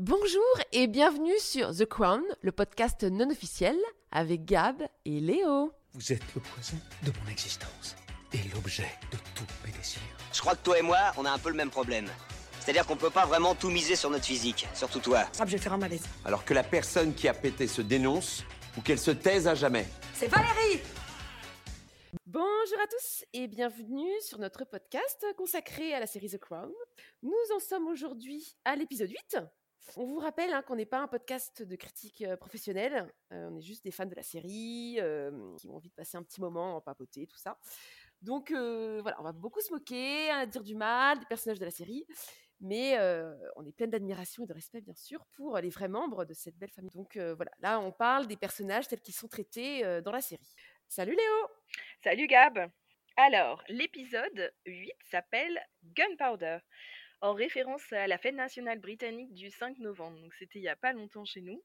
Bonjour et bienvenue sur The Crown, le podcast non officiel avec Gab et Léo. Vous êtes le poison de mon existence et l'objet de tous mes désirs. Je crois que toi et moi, on a un peu le même problème. C'est-à-dire qu'on peut pas vraiment tout miser sur notre physique, surtout toi. Ah, je vais faire un malaise. Alors que la personne qui a pété se dénonce ou qu'elle se taise à jamais. C'est Valérie Bonjour à tous et bienvenue sur notre podcast consacré à la série The Crown. Nous en sommes aujourd'hui à l'épisode 8. On vous rappelle hein, qu'on n'est pas un podcast de critique euh, professionnelle, euh, on est juste des fans de la série euh, qui ont envie de passer un petit moment en papoter, tout ça. Donc voilà, on va beaucoup se moquer, hein, dire du mal des personnages de la série, mais on est plein d'admiration et de respect bien sûr pour les vrais membres de cette belle famille. Donc voilà, là on parle des personnages tels qu'ils sont traités dans la série. Salut Léo Salut Gab Alors, l'épisode 8 s'appelle Gunpowder, en référence à la fête nationale britannique du 5 novembre. Donc c'était il n'y a pas longtemps chez nous.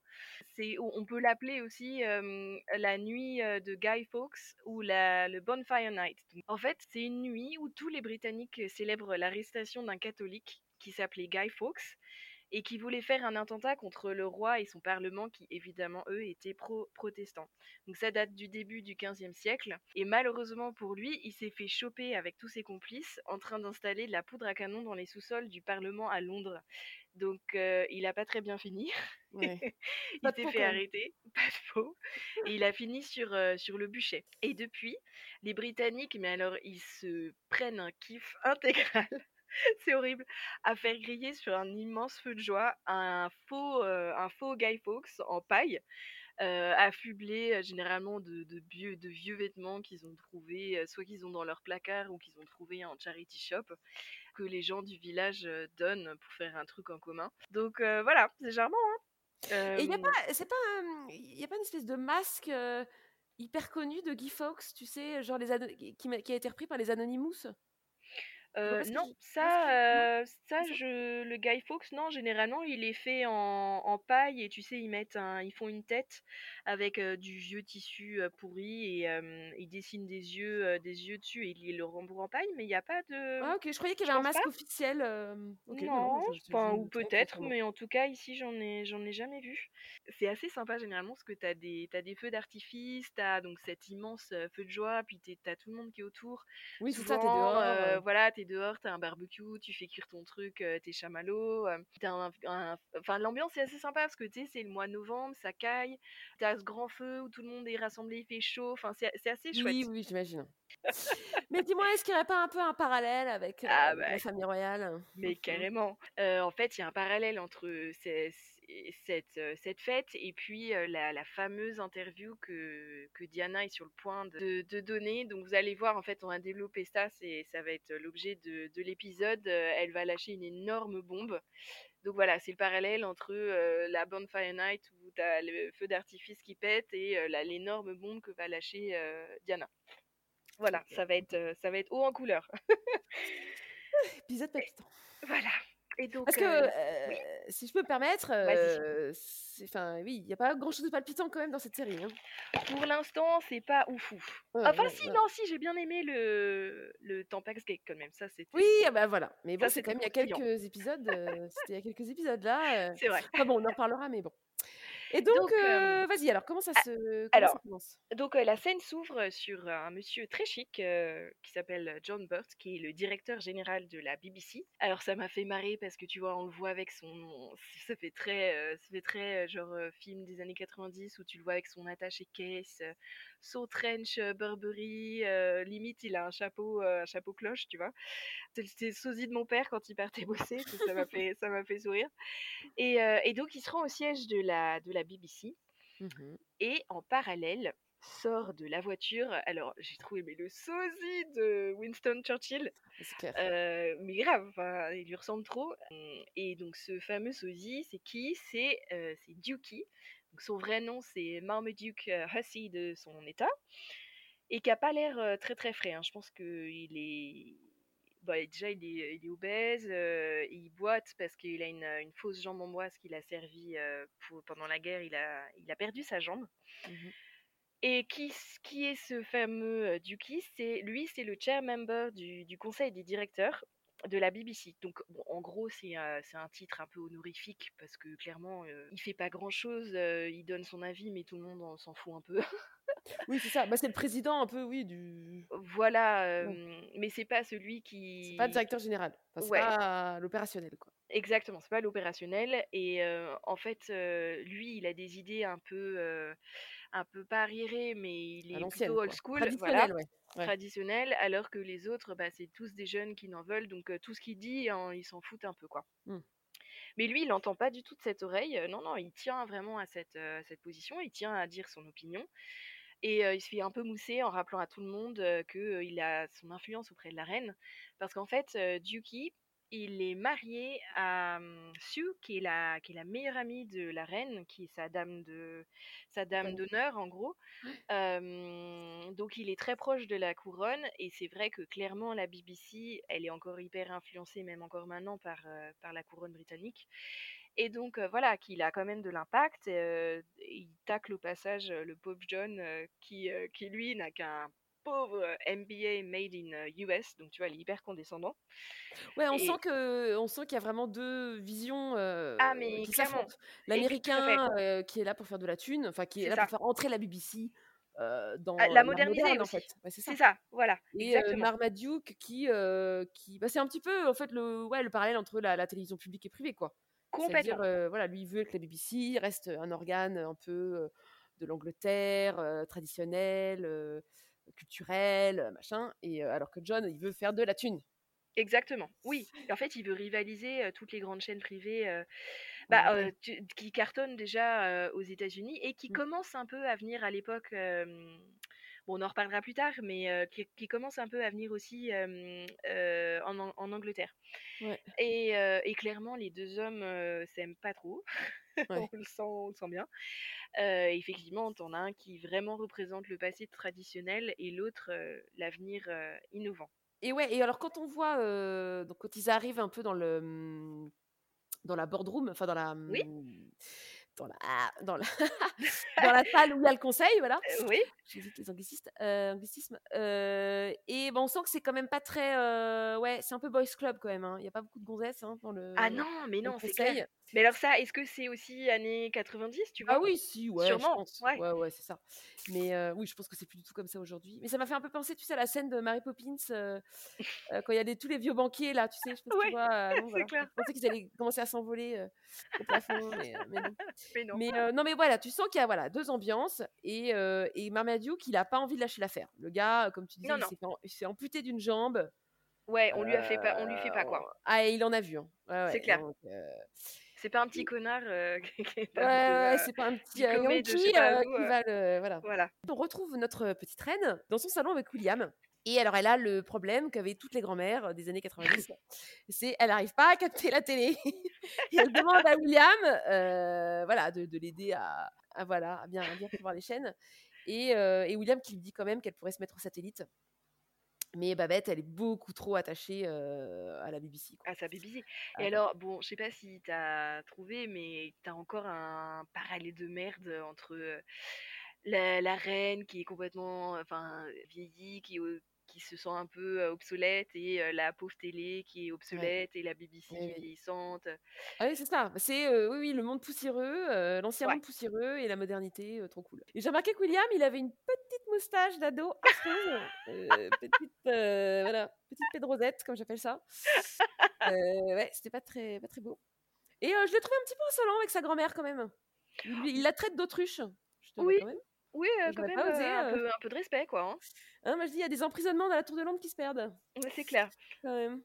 C'est, on peut l'appeler aussi la nuit de Guy Fawkes ou la, le Bonfire Night. En fait, c'est une nuit où tous les Britanniques célèbrent l'arrestation d'un catholique qui s'appelait Guy Fawkes et qui voulait faire un attentat contre le roi et son parlement qui évidemment eux étaient pro-protestants. Donc ça date du début du XVe siècle et malheureusement pour lui, il s'est fait choper avec tous ses complices en train d'installer de la poudre à canon dans les sous-sols du parlement à Londres. Donc euh, il a pas très bien fini. Ouais. il s'est fait arrêter, pas de faux. Et il a fini sur, euh, sur le bûcher. Et depuis, les Britanniques, mais alors ils se prennent un kiff intégral. C'est horrible. À faire griller sur un immense feu de joie un faux, euh, un faux Guy Fawkes en paille, euh, affublé euh, généralement de, de, vieux, de vieux vêtements qu'ils ont trouvés, soit qu'ils ont dans leur placard ou qu'ils ont trouvé en charity shop, que les gens du village donnent pour faire un truc en commun. Donc euh, voilà, c'est charmant. Hein Et il y a pas, c'est pas, y a pas une espèce de masque hyper connu de Guy Fawkes, tu sais, genre les qui, qui a été repris par les Anonymous? Euh, non, tu ça, euh, ça, je, le Guy Fawkes, non, généralement, il est fait en, en paille et tu sais, ils mettent un, ils font une tête avec euh, du vieux tissu pourri et ils dessinent des yeux, des yeux dessus et ils le rembourrent en paille, mais il n'y a pas de, Ah ok, je croyais qu'il y avait un masque pas. officiel. euh, ok, non, Non, ou peut-être, mais en tout cas, ici, j'en ai, j'en ai jamais vu. C'est assez sympa généralement parce que t'as des, t'as des feux d'artifice, t'as donc cet immense feu de joie, puis t'es- t'as tout le monde qui est autour. Oui, c'est ça, t'es dehors. voilà, t'es dehors, t'as un barbecue, tu fais cuire ton truc, euh, tes chamallows. euh, t'as un, un- enfin, l'ambiance est assez sympa parce que tu sais, c'est le mois de novembre, ça caille. T'as ce grand feu où tout le monde est rassemblé, il fait chaud. Enfin, c'est assez chouette. Oui, oui, j'imagine. Mais dis-moi, est-ce qu'il n'y aurait pas un peu un parallèle avec euh, Ah bah, la famille royale? Mais carrément. Euh, en fait, il y a un parallèle entre ces- cette, cette fête et puis la, la fameuse interview que, que Diana est sur le point de, de donner. Donc vous allez voir, en fait, on va développer ça, c'est, ça va être l'objet de, de l'épisode. Elle va lâcher une énorme bombe. Donc voilà, c'est le parallèle entre euh, la Bonfire Night où tu as le feu d'artifice qui pète et euh, la- l'énorme bombe que va lâcher euh, Diana. Voilà, ça va être, ça va être haut en couleur. Épisode palpitant. voilà. Et donc, Parce que, euh, si je peux me permettre, enfin, oui, il n'y a pas grand-chose de palpitant quand même dans cette série. hein. Pour l'instant, c'est pas ouf ouf. Ouais, enfin, ouais, si, ouais. non, si, j'ai bien aimé le, le Tampax Gate quand même. Ça, c'était. Oui, ah bah voilà. Mais bon, c'est quand même il y a quelques épisodes. C'était il y a quelques épisodes là. C'est vrai. Enfin bon, on en reparlera, mais bon. Et donc, Donc, euh, vas-y, alors comment ça se comment alors, ça commence? Donc, la scène s'ouvre sur un monsieur très chic euh, qui s'appelle John Burt, qui est le directeur général de la BBC. Alors, ça m'a fait marrer parce que tu vois, on le voit avec son. Ça fait très, euh, ça fait très genre film des années 90 où tu le vois avec son attaché caisse, euh, son trench Burberry. limite, il a un chapeau, un chapeau cloche, tu vois. Le sosie de mon père quand il partait bosser. ça m'a fait, ça m'a fait sourire. Et, et donc, il se rend au siège de la, de la BBC. Mhm. Et en parallèle, sort de la voiture. Alors, j'ai trouvé mais le sosie de Winston Churchill. Euh, mais grave, il lui ressemble trop. Hum, Et donc, ce fameux sosie, c'est qui? C'est euh, Dukey. Donc, son vrai nom, c'est Marmaduke euh, Hussey de son état. Et qui a pas l'air euh, très très frais. hein. Je pense qu'il est. Bah, déjà, il est, il est obèse, euh, il boite parce qu'il a une, une fausse jambe en bois, ce qu'il a servi euh, pour, pendant la guerre. Il a, il a perdu sa jambe. Mhm. Et qui, qui est ce fameux euh, Duki C'est lui, c'est le chair member du, du conseil des directeurs. De la BBC. Donc, bon, en gros, c'est euh, c'est un titre un peu honorifique parce que clairement, euh, il fait pas grand chose. il donne son avis, mais tout le monde en- s'en fout un peu. Oui, c'est ça. Bah, c'est le président un peu, oui, du. Voilà, euh, mais c'est pas celui C'est pas le qui. directeur général. Enfin, c'est Ouais. pas l'opérationnel, quoi. Exactement, c'est pas l'opérationnel. Et euh, en fait, euh, lui, il a des idées un peu, euh, un peu pas arriérées, mais il est plutôt old school, voilà, Traditionnel, ouais. Ouais. traditionnel, alors que les autres, bah, c'est tous des jeunes qui n'en veulent, donc euh, tout ce qu'il dit, hein, ils s'en foutent un peu, quoi. Hmm. Mais lui, il n'entend pas du tout de cette oreille. non, non, il tient vraiment à cette, euh, cette position, il tient à dire son opinion. Et euh, il se fait un peu mousser en rappelant à tout le monde qu'il a son influence auprès de la reine. Parce qu'en fait, Duki, il est marié à hum, Sue, qui est, la, qui est la meilleure amie de la reine, qui est sa dame de sa dame d'honneur, en gros. Euh, donc il est très proche de la couronne. Et c'est vrai que clairement, la BBC, elle est encore hyper influencée, même encore maintenant, par, euh, par la couronne britannique. Et donc euh, voilà, qu'il a quand même de l'impact. il tacle au passage le pauvre John, qui, qui lui n'a qu'un pauvre MBA made in US, donc tu vois, il est hyper condescendant. Ouais, on Et- sent que, on sent qu'il y a vraiment deux visions euh, Ah, mais qui s'affrontent. L'américain euh, qui est là pour faire de la thune, enfin qui est, là ça. pour faire entrer la BBC euh, dans Ah, la moderniser moderne, en fait. Ouais, c'est ça. Voilà, Et. Marmaduke qui, qui bah, c'est un petit peu en fait le, ouais, le parallèle entre la, la télévision publique et privée, quoi. C'est-à-dire, Complètement. voilà, lui il veut que la BBC reste un organe un peu de l'Angleterre, traditionnel, euh, culturel, euh, machin, et euh, alors que John il veut faire de la thune. Exactement. Oui. En fait, il veut rivaliser euh, toutes les grandes chaînes privées bah, tu- qui cartonnent déjà aux États-Unis et qui Mm. commencent un peu à venir à l'époque. bon, on en reparlera plus tard, mais euh, qui, qui commencent un peu à venir aussi euh, euh, en, en Angleterre. Ouais. Et, et clairement, les deux hommes s'aiment pas trop. Ouais. on, le sent, on le sent bien. Euh, effectivement, t'en as un qui vraiment représente le passé traditionnel et l'autre euh, l'avenir euh, innovant. Et ouais, et alors quand on voit, donc quand ils arrivent un peu dans le hum, dans la boardroom, enfin dans la Oui. hum, dans la dans la dans la salle où il y a le conseil, voilà. Oui, J'hésite les anglicistes, anglicismes. Et ben, on sent que c'est quand même pas très, ouais, c'est un peu boys club quand même. hein. Il y a pas beaucoup de gonzesses hein, dans le. Ah non, mais non, c'est clair. Mais alors ça, est-ce que c'est aussi années 90, tu vois? Ah oui, si, ouais, Sûrement, je pense. ouais. Ouais, ouais, c'est ça. Mais euh, oui, je pense que c'est plus du tout comme ça aujourd'hui. Mais ça m'a fait un peu penser, tu sais, à la scène de Mary Poppins, euh, euh, quand il y a des, tous les vieux banquiers là, tu sais, je si Ouais, tu vois. c'est voilà. clair. Je pensais qu'ils allaient commencer à s'envoler au plafond, mais, mais non. Mais non. Mais non, mais voilà, tu sens qu'il y a voilà, deux ambiances et, et Marmaduke, il a pas envie de lâcher l'affaire. Le gars, comme tu disais, Non, il non. s'est il amputé d'une jambe. Ouais, on lui a fait pas, on lui fait pas quoi. Ah, et il en a vu. hein. Ouais, C'est clair. donc, C'est pas un petit connard euh, qui est ouais, capable ouais, euh, c'est pas un petit euh, diplômé de pas euh, où, qui euh. va le. Voilà. Voilà. On retrouve notre petite reine dans son salon avec William. Et alors, elle a le problème qu'avaient toutes les grand-mères euh, des années 90. c'est elle n'arrive pas à capter la télé. et elle demande à William euh, voilà, de, de l'aider à, à, voilà, à bien, à bien voir les chaînes. Et, euh, et William qui lui dit quand même qu'elle pourrait se mettre au satellite. Mais Babette, elle est beaucoup trop attachée euh, à la BBC. quoi. À sa BBC. Ah, Et alors, bon, je sais pas si t'as trouvé, mais t'as encore un parallèle de merde entre la, la reine qui est complètement, enfin, vieillie, qui, est qui se sent un peu obsolète, et euh, la pauvre télé qui est obsolète, et la BBC oui. vieillissante. Ah oui, c'est ça. C'est euh, oui, oui, le monde poussiéreux, euh, l'ancien Ouais. monde poussiéreux et la modernité, trop cool. Et j'ai remarqué que William, il avait une petite moustache d'ado petite, voilà, petite pédrosette, comme j'appelle ça. Ouais, c'était pas très, pas très beau. Et je l'ai trouvé un petit peu insolent avec sa grand-mère quand même. Il, la traite d'autruche. Je te Oui. quand même. Oui, euh, quand même, euh, un, euh. peu, un peu de respect, quoi. hein. Hein, moi je dis, il y a des emprisonnements dans la tour de Londres qui se perdent, c'est clair. quand même.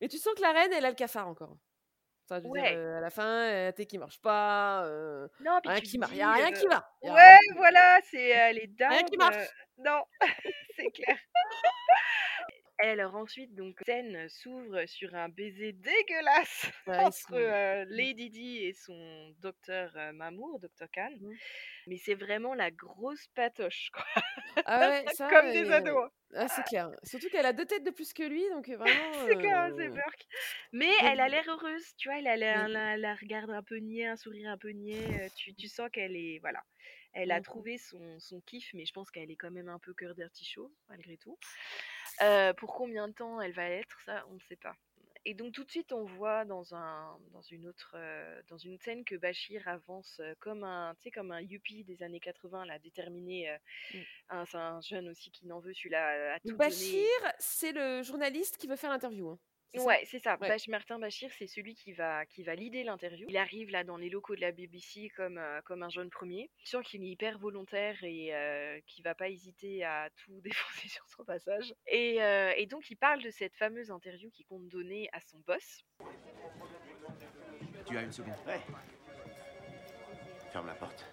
Mais tu sens que la reine, elle a le cafard encore. Enfin, je veux dire, Ouais. euh, à la fin, euh, t'es qui marche pas. euh, Non, Rien qui dis, y a rien qui va. Ouais, voilà, c'est les dames. Rien qui marche. non, c'est clair. Alors ensuite, donc, scène s'ouvre sur un baiser dégueulasse Ouais, ils entre euh, Lady Di et son docteur euh, Mamour, docteur Khan. Mhm. Mais c'est vraiment la grosse patoche, quoi. Ah ouais, ça, Comme des et, ados. hein. Ah, c'est clair. Surtout qu'elle a deux têtes de plus que lui, donc vraiment. C'est clair, c'est euh, Burke. Mais donc- elle a l'air heureuse, tu vois, elle a l'air, la, la regarde un peu niais, un sourire un peu niais. Tu, tu sens qu'elle est, voilà, elle a Mhm. trouvé son, son kiff, mais je pense qu'elle est quand même un peu cœur d'artichaut, malgré tout. Euh, pour combien de temps elle va être, ça, on ne sait pas. Et donc tout de suite, on voit dans un dans une autre euh, dans une scène que Bachir avance euh, comme un comme un youpi des années 80 là, déterminé. euh, Mm. un- c'est un jeune aussi qui n'en veut celui-là à tout Donc donner. Bachir, c'est le journaliste qui veut faire l'interview. hein. Ouais, c'est ça. Ouais. Bach- Martin Bachir, c'est celui qui va qui va leader l'interview. Il arrive là dans les locaux de la BBC comme euh, comme un jeune premier. Je sens qu'il est hyper volontaire et euh, qu'il va pas hésiter à tout défoncer sur son passage. Et, euh, et donc il parle de cette fameuse interview qu'il compte donner à son boss. Tu as une seconde Ouais. Ferme la porte.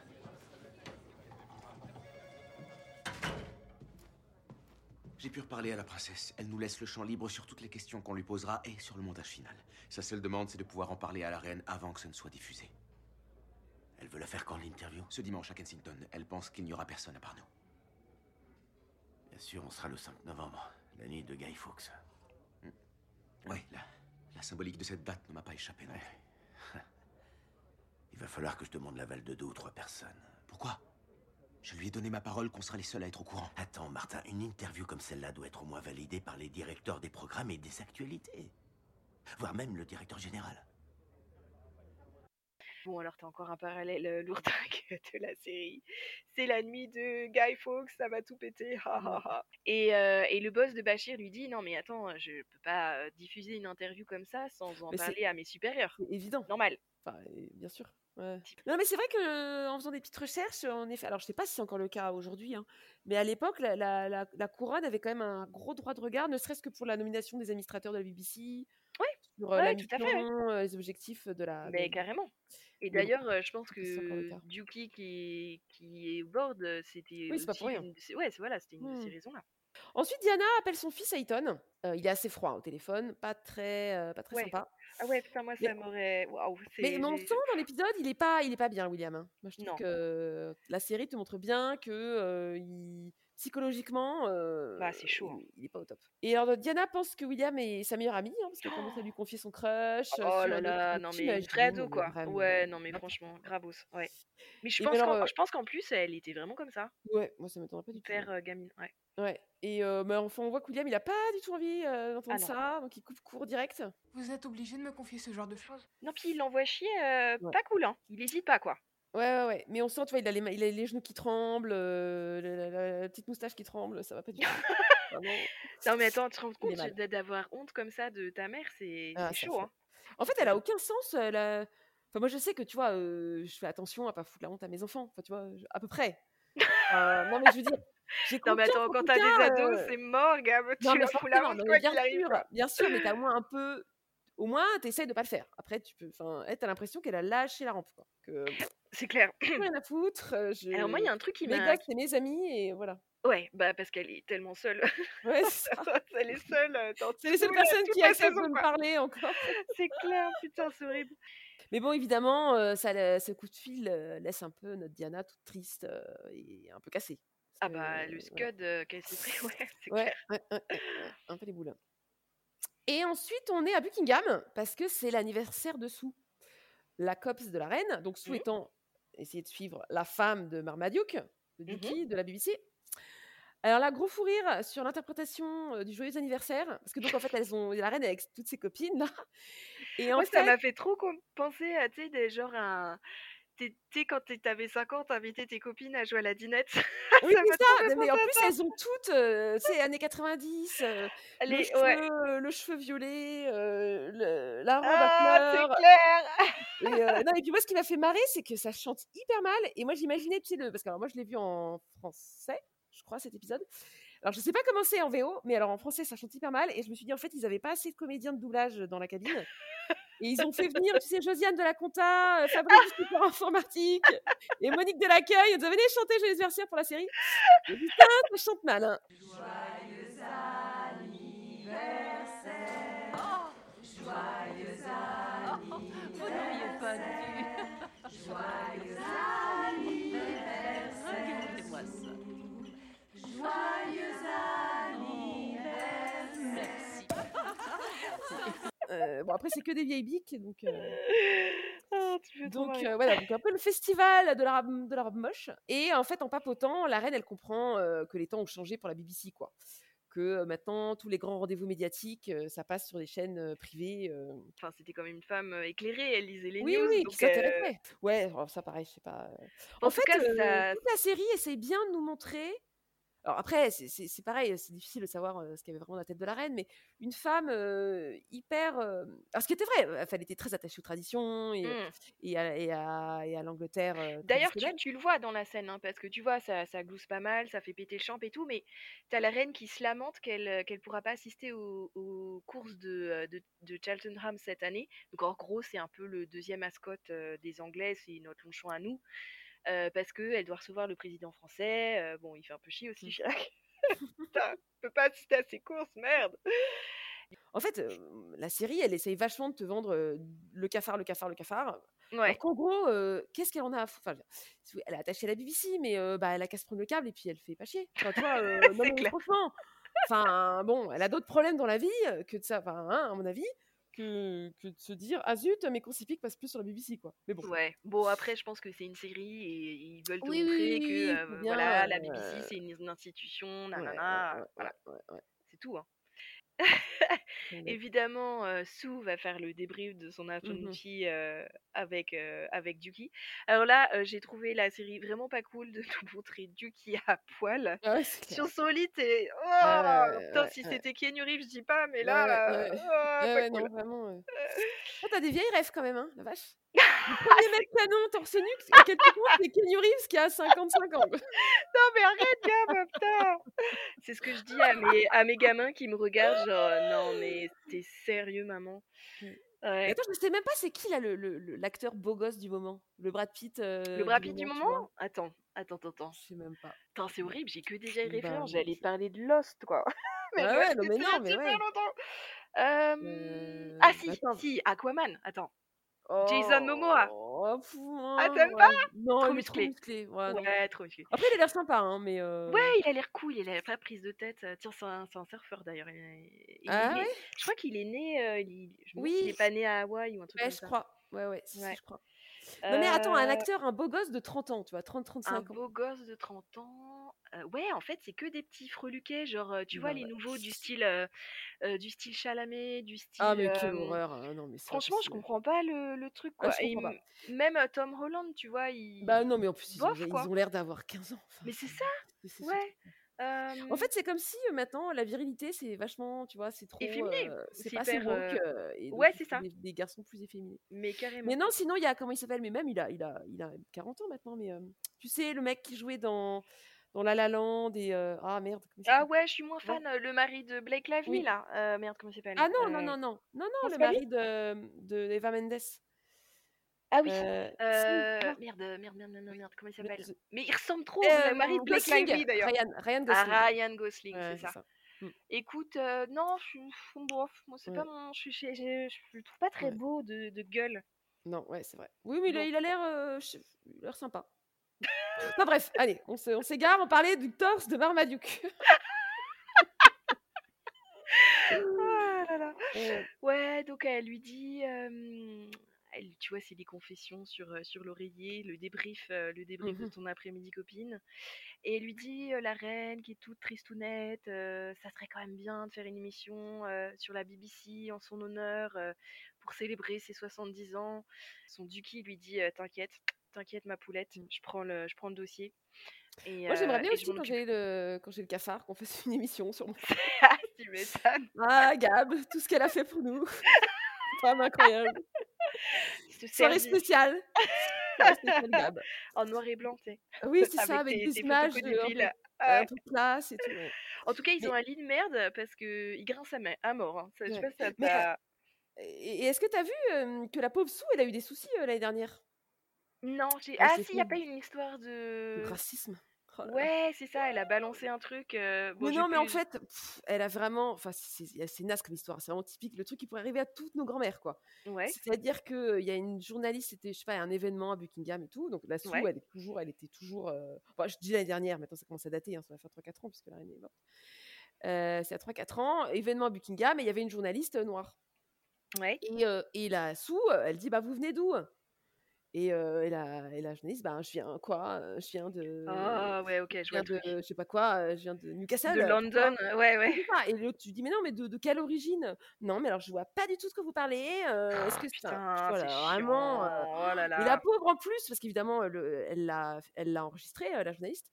J'ai pu reparler à la princesse. Elle nous laisse le champ libre sur toutes les questions qu'on lui posera et sur le montage final. Sa seule demande, c'est de pouvoir en parler à la reine avant que ce ne soit diffusé. Elle veut la faire quand l'interview? Ce dimanche à Kensington, elle pense qu'il n'y aura personne à part nous. Bien sûr, on sera le 5 novembre, la nuit de Guy Fawkes. Oui, la, la symbolique de cette date ne m'a pas échappé non Ouais. Il va falloir que je demande l'aval de deux ou trois personnes. Pourquoi? Je lui ai donné ma parole qu'on sera les seuls à être au courant. Attends, Martin, une interview comme celle-là doit être au moins validée par les directeurs des programmes et des actualités. Voire même le directeur général. Bon, alors t'as encore un parallèle euh, lourdaque de la série. C'est la nuit de Guy Fawkes, ça va tout péter. Et, euh, et le boss de Bachir lui dit non mais attends, je peux pas euh, diffuser une interview comme ça sans en Mais parler à mes supérieurs. Évident. Normal. Enfin, bien sûr. Ouais. Non, mais c'est vrai que en faisant des petites recherches, en effet, alors je sais pas si c'est encore le cas aujourd'hui, hein, mais à l'époque, la, la- la- la couronne avait quand même un gros droit de regard, ne serait-ce que pour la nomination des administrateurs de la BBC, Ouais, sur euh, ouais, la tout à fait, ouais. euh, les objectifs de la. Mais de- carrément. Et d'ailleurs, euh, je pense le que. Duki qui, qui est au board, c'était Oui, c'est pas pour rien. une de ces... Ouais, voilà, c'était une de ces Hmm. raisons-là. Ensuite, Diana appelle son fils Ayton. Euh, il est assez froid au téléphone, pas très, euh, pas très Ouais. sympa. Ah ouais, putain, moi, Mais- ça m'aurait... Mais, mais on sent dans l'épisode, il est pas, il est pas bien, William. hein. Moi, je trouve Non. que la série te montre bien que euh, il- psychologiquement, euh, Bah, c'est chaud, hein. il, il est pas au top. Et alors, Diana pense que William est sa meilleure amie, hein, parce qu'elle commence à lui confier son crush. Oh euh, là là, non mais vrai ado quoi. vraiment, Ouais, non mais franchement, gravos, ouais. Mais je Et pense mais alors, qu'en euh, je pense qu'en plus elle était vraiment comme ça, Ouais, moi ça m'étonnerait pas du tout. hyper euh, gamine, ouais. Ouais. Et euh, mais enfin, on voit que William, il a pas du tout envie euh, d'entendre Ah non. ça, donc il coupe court direct. Vous êtes obligé de me confier ce genre de choses Non puis il l'envoie chier, euh, Ouais. pas cool hein. Il hésite pas quoi. Ouais, ouais, ouais. Mais on sent, tu vois, il a les, il a les genoux qui tremblent, euh, la, la- la petite moustache qui tremble, ça va pas du tout. Vraiment. Non mais attends, tu te rends Il est compte mal. d'avoir honte comme ça de ta mère, c'est Ah, c'est ça chaud hein. En fait, elle a aucun sens. Elle a- Enfin, moi, je sais que, tu vois, euh, je fais attention à pas foutre la honte à mes enfants. Enfin, tu vois, je- à peu près. Euh, non, mais je veux dire, j'ai Non mais confiance, attends, en quand tout t'as cas, des ados, euh, c'est mort, gars, Non, tu mais leur fous la forcément, honte non, quoi bien qu'il arrive. sûr, bien sûr, mais t'as au moins un peu. Au moins, t'essayes de pas le faire. Après, tu peux. Enfin, elle, t'as l'impression qu'elle a lâché la rampe. Que C'est clair. rien à foutre. euh, Je... Alors moi il y a un truc qui Mes m'a... gars, c'est mes amis, et voilà. Ouais, bah parce qu'elle est tellement seule. Ouais, c'est elle est seule euh, C'est les seules personnes qui acceptent de me parler encore. C'est clair, putain, c'est horrible. Mais bon, évidemment, euh, ça, ce coup de fil euh, laisse un peu notre Diana toute triste euh, et un peu cassée. Ah bah le scud euh, qu'elle s'est pris, ouais, c'est Ouais, clair. ouais, un peu les boules. Et ensuite, on est à Buckingham parce que c'est l'anniversaire de Sue, la copse de la reine. Donc, Sue Mhm. étant essayer de suivre la femme de Marmaduke, de. Duki, de la BBC. Alors là, gros fou rire sur l'interprétation euh, du joyeux anniversaire, parce que donc en fait, elles ont la reine avec toutes ses copines là. Et en Moi, ça fait, m'a fait trop penser à, tu sais, des genre un... Tu sais, quand t'avais 5 ans, t'invitais tes copines à jouer à la dinette. oui, ça c'est m'a ça. Mais en plus, elles ont toutes, euh, c'est années 90, euh, Elle le, cheveu, ouais. le cheveu violet, euh, le- la robe Ah, à c'est fleurs. clair Et, euh, non, et puis moi, ce qui m'a fait marrer, c'est que ça chante hyper mal. Et moi, j'imaginais, tu sais, le... parce que alors, moi, je l'ai vu en français, je crois, cet épisode. Alors, je sais pas comment c'est en VO, mais alors en français, ça chante hyper mal. Et je me suis dit, en fait, ils avaient pas assez de comédiens de doublage dans la cabine. Et ils ont fait venir, tu sais, Josiane de la Compta, euh, Fabrice du support informatique et Monique de l'accueil. Ils disaient, venez chanter Joyeux anniversaire pour la série. Et putain, ça chante mal. Hein. Vous n'auriez pas dû. Joyeux Euh, bon, après, c'est que des vieilles biques. Donc, euh, Ah, tu Donc euh, voilà, donc un peu le festival de la, robe, de la robe moche. Et en fait, en papotant, la reine, elle comprend euh, que les temps ont changé pour la BBC, quoi. que maintenant tous les grands rendez-vous médiatiques, ça passe sur des chaînes privées. Enfin, c'était quand même une femme éclairée, elle lisait les Oui, news. oui, donc, qui s'intéressait. Ouais, alors ça pareil, je sais pas. En En, tout fait, cas, ça- toute la série essaye bien de nous montrer. Alors après, c'est- pareil, c'est difficile de savoir euh, ce qu'il y avait vraiment dans la tête de la reine, mais une femme euh, hyper. euh, Alors ce qui était vrai, elle était très attachée aux traditions et, et à, et à- et à l'Angleterre. D'ailleurs, tu, le vois dans la scène, hein, parce que tu vois, ça, ça glousse pas mal, ça fait péter le champ et tout, mais t'as la reine qui se lamente qu'elle qu'elle pourra pas assister aux, aux courses de, de, de Cheltenham cette année. Donc en gros, c'est un peu le deuxième mascotte euh, des Anglais, c'est notre Longchamp à nous, euh, parce qu'elle doit recevoir le président français. euh, bon, il fait un peu chier aussi, Chirac. Putain, je peux pas assister à ces courses, merde. En fait, euh, la série, elle essaye vachement de te vendre le cafard, le cafard, le cafard. Ouais. Alors qu'en gros, euh, qu'est-ce qu'elle en a à foutre? Enfin, Elle est attachée à la BBC, mais euh, bah, elle a qu'à se prendre le câble et puis elle fait pas chier. Enfin, tu vois, euh, non, clair. franchement. Enfin, bon, elle a d'autres problèmes dans la vie que de ça, enfin, hein, à mon avis, que, que de se dire Ah zut, mes courses hippiques passent plus sur la BBC, quoi. Mais bon. Ouais, bon après je pense que c'est une série et ils veulent te Oui, montrer oui, que euh, bien, voilà, la euh, BBC c'est une, institution, nanana, ouais, voilà, ouais, ouais, ouais. c'est tout. Hein. Évidemment, euh, Sue va faire le débrief de son après-midi euh, avec, euh, avec Duki. Alors là, j'ai trouvé la série vraiment pas cool de nous montrer Duki à poil. Ah ouais. Sur son lit, et oh, ouais, si ouais. c'était Keanu Reeves, je dis pas, mais là, oh, pas ouais, cool. non, vraiment. t'as des vieilles rêves quand même, hein, la vache. Le premier mec canon torse nu, c'est Kenny Reeves qui a 55 ans. Non mais arrête, Gab, putain C'est ce que je dis à mes, à mes gamins qui me regardent, genre, non mais t'es sérieux, maman. Ouais. Attends, je sais même pas c'est qui là le- le- le- l'acteur beau gosse du moment. Le Brad Pitt. euh, Le Brad Pitt du moment vois. Attends, attends, attends, attends. Je sais même pas. Putain, c'est horrible, j'ai que des vieilles Bah, références, j'allais parler de Lost, quoi. mais Lost, ouais, non, mais non, mais ouais. Euh, Euh, Ah si, attends. si, Aquaman, attends. Jason Momoa. Oh, pff, Ah, t'aimes ouais. Non, Trop il est trop musclé. musclé. Ouais. Ouais, trop musclé. Après, il a l'air sympa, hein, mais. euh, Ouais, il a l'air cool, il a vraie prise de tête. euh, Tiens, c'est un, un surfeur d'ailleurs. Il, il Ah ouais? Je crois qu'il est né. euh, il, je Oui. s'il est pas né à Hawaï ou un truc Ouais, comme je ça. crois. Ouais, ouais, je crois. Non, mais attends, un Euh, acteur, un beau gosse de 30 ans, tu vois, Un 30-35 ans. beau gosse de 30 ans. Euh, ouais, en fait, c'est que des petits freluquets, genre, tu vois, Bah les ouais. nouveaux du style, euh, du style Chalamet, du style. Ah, mais quelle horreur. hein, Non, mais Franchement, je comprends pas le, le truc, Ah, quoi. Et même Tom Holland, tu vois, il. Bah non, mais en plus, ils ont, bof, ils ont l'air d'avoir 15 ans. Enfin, Mais c'est ça, c'est- ouais. En fait, c'est comme si euh, maintenant, la virilité, c'est vachement, tu vois, c'est trop. Efféminé, euh, c'est pas assez euh, et donc, ouais, c'est ça. Des, des garçons plus efféminés. mais carrément. Mais non, sinon, il y a, comment il s'appelle Mais même, il a, il, a, il a 40 ans maintenant. Mais tu sais, le mec qui jouait dans, dans La La Land et. ah merde, Ah ouais, je suis moins fan. Le mari de Blake Lively, Oui. là. Merde, comment s'appelle? Ah non, non, non, non. Non, non, non, le mari de, de Eva Mendes. Ah oui. Euh, Euh, ah, merde, merde, merde, merde, merde, comment il s'appelle? Mais il ressemble trop Euh, au mari de Blake Gosling, Lively, d'ailleurs. Ryan, Ryan Ah, Gosling. Ryan Gosling, Ouais, c'est ça. Mm. Écoute, euh, non, je suis bof. Moi, c'est Ouais. pas mon. Je, je, je, je le trouve pas très Ouais. beau de, de gueule. Non, ouais, c'est vrai. Oui, mais il il a l'air sympa. Enfin bref, allez, on se- on s'égare, on parlait du torse de Marmaduke. Ah là là. Euh, Ouais, donc elle lui dit, euh, elle, tu vois, c'est des confessions sur, euh, sur l'oreiller, le débrief, euh, le débrief de Mhm. ton après-midi copine. Et elle lui dit, euh, la reine qui est toute tristounette, ça serait quand même bien de faire une émission sur la BBC en son honneur pour célébrer ses 70 ans. Son Duki lui dit, t'inquiète, t'inquiète ma poulette, je prends le, je prends le dossier. Et, Moi, j'aimerais euh, bien aussi, quand j'ai le, quand j'ai le cafard, qu'on fasse une émission sur mon. tu m'étonnes. Ah, Gab, tout ce qu'elle a fait pour nous. Femme incroyable. Soirée spéciale. Soirée spéciale Gab. en noir et blanc, tu sais. Oui, c'est ça, Avec des tes images de, un, peu, classe et tout. ouais. En tout cas, ils Mais- ont un lit de merde parce que ils grincent à, mort. hein. Ça, Je sais Ouais. pas si ça Mais, euh, t'a- Et, est-ce que tu as vu euh, que la pauvre Sue, elle a eu des soucis euh, l'année dernière? Non, j'ai. Ah, Ah si, y a fou. pas une histoire Le de. racisme? Oh là là. Ouais, c'est ça. Elle a balancé un truc. euh, Bon, mais non, mais en fait, pff, elle a vraiment. Enfin, c'est c'est- naze comme histoire. C'est vraiment typique. Le truc qui pourrait arriver à toutes nos grand-mères, quoi. Ouais. C'est-à-dire qu'il y a une journaliste, c'était, je sais pas, un événement à Buckingham et tout. Donc la Sue, Ouais. elle, est toujours, elle était toujours. euh, Enfin, je dis l'année dernière, maintenant ça commence à dater, hein, ça va faire 3-4 ans, puisque la reine est morte. Euh, c'est à 3-4 ans, événement à Buckingham, et il y avait une journaliste euh, noire. Ouais. Et, et la Sue, elle dit Bah, vous venez d'où? Et, euh, et, la, et la journaliste, ben, je viens quoi Je viens de. Ah ouais, ok, je viens de, je sais pas quoi, je viens de Newcastle. De. London, ouais, ouais. Ça. Et l'autre, tu dis, mais non, mais de, de quelle origine? Non, mais alors je vois pas du tout ce que vous parlez. euh, Est-ce Ah, que c'est un- putain, voilà, c'est vraiment. euh. Oh là Et la là. pauvre en plus, parce qu'évidemment, le- elle l'a elle l'a enregistré, euh, la journaliste.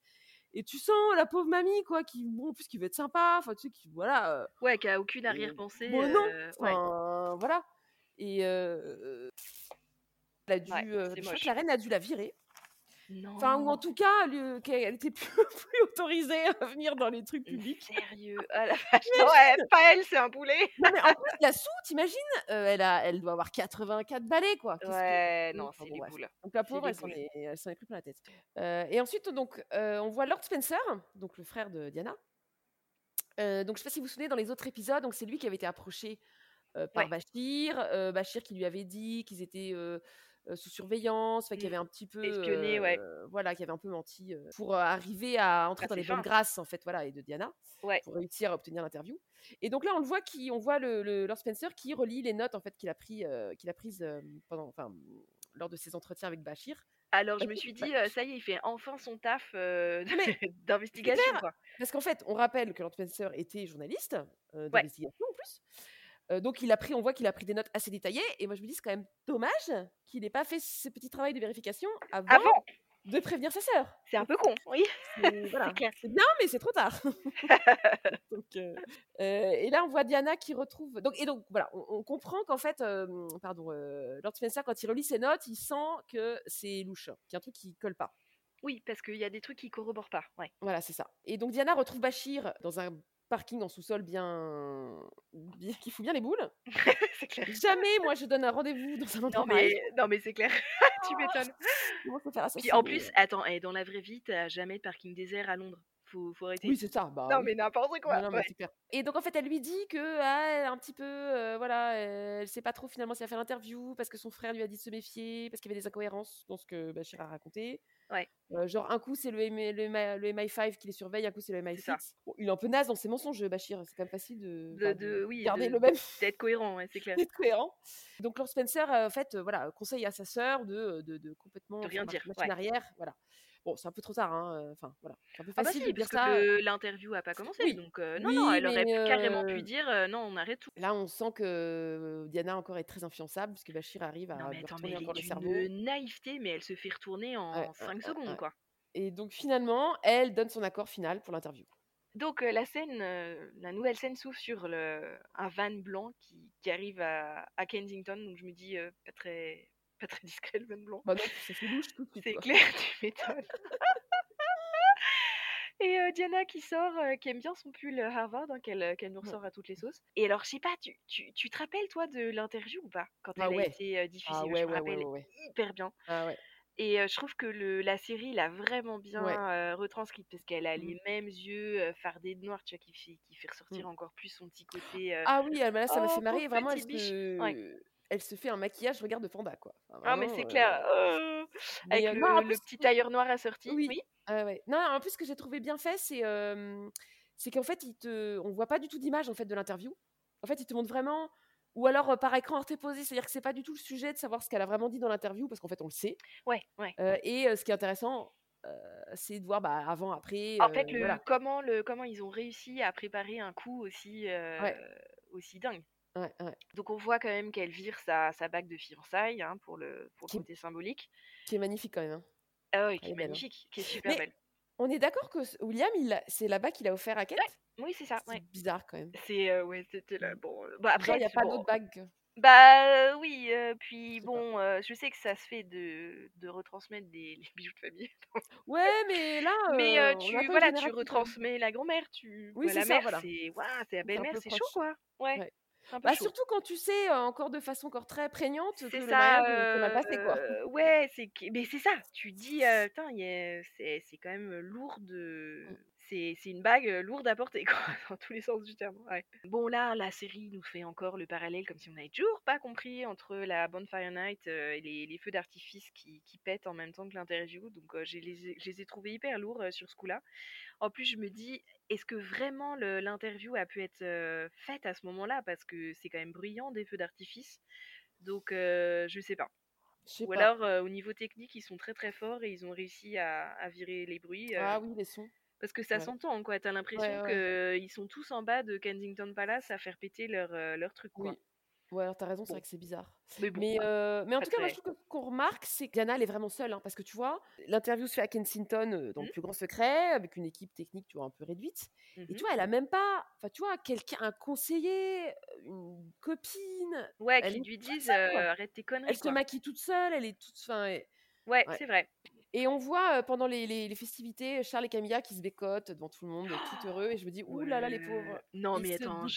Et tu sens la pauvre mamie, quoi, qui, bon, en plus, qui veut être sympa, enfin, tu sais, qui, voilà. euh, Ouais, qui a aucune arrière-pensée. Bon, non, euh, ouais. voilà. Et euh, elle a dû, Ouais, euh, c'est je crois moche. que la reine a dû la virer. Non. Enfin, ou en tout cas, le- qu'elle était plus, plus autorisée à venir dans les trucs publics. Sérieux Ah la vache. Non, ouais, pas elle, c'est un poulet. Non, mais en plus, la sous, t'imagines euh, elle, a, elle doit avoir 84 balais, quoi. Que- Ouais, non, Enfin, c'est bon, boules. Donc la pauvre, elle s'en est, elle est pris plein la tête. Euh, et ensuite, donc, euh, on voit Lord Spencer, donc le frère de Diana. Donc je sais pas si vous vous souvenez dans les autres épisodes, donc c'est lui qui avait été approché par Ouais. Bachir, Bachir qui lui avait dit qu'ils étaient sous surveillance, enfin, qui Mm. avait un petit peu, Espionné, ouais. euh, voilà, qui avait un peu menti euh, pour euh, arriver à entrer dans les bonnes grâces en fait, voilà, et de Diana, Ouais. pour réussir à obtenir l'interview. Et donc là, on le voit qui, on voit le, le Lord Spencer qui relie les notes en fait qu'il a pris, euh, qu'il a prises euh, pendant, enfin, lors de ses entretiens avec Bachir. Alors je me suis bah, dit, euh, ça y est, il fait enfin son taf euh, d'investigation. Parce qu'en fait, on rappelle que Lord Spencer était journaliste euh, Ouais. d'investigation en plus. Euh, donc il a pris, on voit qu'il a pris des notes assez détaillées. Et moi je me dis c'est quand même dommage qu'il n'ait pas fait ce petit travail de vérification avant, de prévenir sa sœur. c'est un peu con, oui, voilà. clair. Bien, mais c'est trop tard. donc, euh, euh, et là on voit Diana qui retrouve. Donc et donc voilà, on, on comprend qu'en fait, pardon, Lord Spencer quand il relit ses notes, il sent que c'est louche, qu'il y a un truc qui colle pas. Oui, parce qu'il y a des trucs qui corroborent pas, ouais. Voilà, c'est ça. Et donc Diana retrouve Bachir dans un parking en sous-sol bien... bien qui fout bien les boules. c'est clair. Jamais moi je donne un rendez-vous dans un endroit Non mais, non mais c'est clair, tu m'étonnes. Faire Puis en plus, attends, et dans la vraie vie, t'as jamais de parking désert à Londres. Faut, faut arrêter. Oui, c'est ça. Bah, non oui. mais n'importe quoi. Non, non, ouais. Et donc en fait, elle lui dit que ah, un petit peu, euh, voilà, euh, elle sait pas trop finalement si elle a fait l'interview parce que son frère lui a dit de se méfier, parce qu'il y avait des incohérences dans ce que Bachir a raconté. Ouais. Euh, genre un coup c'est le, MI le, MI le MI5 qui les surveille, un coup c'est le C'est ça. MI6. Bon, il est un peu naze dans ses mensonges, Bachir. C'est quand même facile de, De, oui, garder de- le même d'être cohérent, ouais, c'est clair. d'être cohérent. Donc Lord Spencer, euh, en fait, euh, voilà, conseille à sa sœur de, de, de complètement De rien faire dire, machine ouais. arrière, voilà. Bon, c'est un peu trop tard, hein. euh, Enfin, voilà, c'est un peu Ah bah facile si, de dire parce ça. que le- l'interview a pas commencé, Oui. donc euh, non, Oui, non, elle aurait carrément pu euh, dire euh, non, on arrête tout. Là, on sent que euh, Diana encore est très influençable puisque Bachir arrive à Non mais attends, mais elle est cerveau. naïveté, mais elle se fait retourner en Ouais, 5 ouais, ouais, secondes, ouais. quoi. Et donc finalement, elle donne son accord final pour l'interview. Donc euh, la scène, euh, la nouvelle scène s'ouvre sur le, un van blanc qui, qui arrive à, à Kensington, donc je me dis euh, pas très pas très discret le van blanc. Bah non, ça fait louche tout de suite. C'est quoi. clair, tu m'étonnes. Et euh, Diana qui sort, euh, qui aime bien son pull euh, Harvard, hein, qu'elle nous ressort à toutes les sauces. Et alors, je sais pas, tu, tu, tu te rappelles toi de l'interview ou pas? Quand elle Ah a été euh, diffusée, Ah je ouais, me ouais, rappelle ouais, ouais. hyper bien. Ah. Et je trouve que le, la série l'a vraiment bien retranscrite parce qu'elle a les mêmes yeux fardés de noir, tu vois, qui fait, qui fait ressortir encore plus son petit côté. Ah oui, elle- bah là, ça m'a Oh, fait marrer. Vraiment, elle se... elle se fait un maquillage regard de panda, quoi. Enfin, Ah, mais c'est euh, clair. euh, mais, Avec euh, le, non, le petit tailleur noir assorti. Oui. Oui. Ah ouais. Non, en plus, ce que j'ai trouvé bien fait, c'est c'est qu'en fait, il te... on voit pas du tout d'image en fait, de l'interview. En fait, il te montre vraiment. Ou alors euh, par écran interposé, c'est-à-dire que c'est pas du tout le sujet de savoir ce qu'elle a vraiment dit dans l'interview, parce qu'en fait, on le sait. Ouais, ouais. Et ce qui est intéressant, c'est de voir bah, avant, après. En fait, le, voilà. comment, le, comment ils ont réussi à préparer un coup aussi, Ouais. aussi dingue. Ouais, ouais. Donc on voit quand même qu'elle vire sa, sa bague de fiançailles hein, pour le, pour le côté symbolique. Qui est magnifique quand même. hein. Ah oui, qui est belle, hein. magnifique, qui est super Mais belle. on est d'accord que William, c'est là-bas qu'il a offert à Kate Oui, c'est ça. C'est bizarre quand même. C'est euh, ouais, c'était là. Bon, euh, bah après, il n'y a pas bon. d'autres bagues. que- Bah oui, euh, puis bon, euh, je sais que ça se fait de, de retransmettre des les bijoux de famille. Ouais, mais là. Mais euh, tu voilà, tu retransmets la grand-mère, tu Oui, la mère, voilà. c'est la belle-mère, c'est chaud quoi. Ouais. Ouais. Bah, surtout quand tu sais encore de façon encore très prégnante que C'est le ça, mariage euh, quoi. ouais, c'est mais c'est ça. Tu dis, euh, c'est c'est quand même lourd de. C'est une bague euh, lourde à porter, quoi, dans tous les sens du terme. ouais. Bon, là, la série nous fait encore le parallèle comme si on n'avait toujours pas compris entre la Bonfire Night euh, et les, les feux d'artifice qui, qui pètent en même temps que l'interview. Donc, euh, je les ai- je les ai trouvés hyper lourds euh, sur ce coup-là. En plus, je me dis, est-ce que vraiment l'interview a pu être euh, faite à ce moment-là? Parce que c'est quand même bruyant des feux d'artifice. Donc, je sais pas. Ou pas. alors, au niveau technique, ils sont très très forts et ils ont réussi à, à virer les bruits. Ah oui, les sons. Parce que ça Ouais. s'entend, quoi. T'as l'impression Ouais, ouais. qu'ils sont tous en bas de Kensington Palace à faire péter leur, euh, leur truc, quoi. Oui. Ouais, alors t'as raison, c'est Bon. vrai que c'est bizarre. Mais bon, Mais, euh, mais en tout cas, moi, je trouve qu'on remarque, c'est que Diana, elle est vraiment seule. hein, parce que tu vois, l'interview se fait à Kensington, euh, dans le Mhm. plus grand secret, avec une équipe technique, tu vois, un peu réduite. Et Mhm. tu vois, elle a même pas, enfin, tu vois, quelqu'un, un conseiller, une copine. Ouais, qui lui disent euh, arrête tes conneries, Elle se quoi. maquille toute seule, elle est toute. Et, Ouais, Ouais. c'est vrai. Et on voit euh, pendant les, les- les festivités Charles et Camilla qui se bécotent devant tout le monde, tout heureux. Et je me dis, ouh là là, les pauvres. Non, Ils mais se attends, pas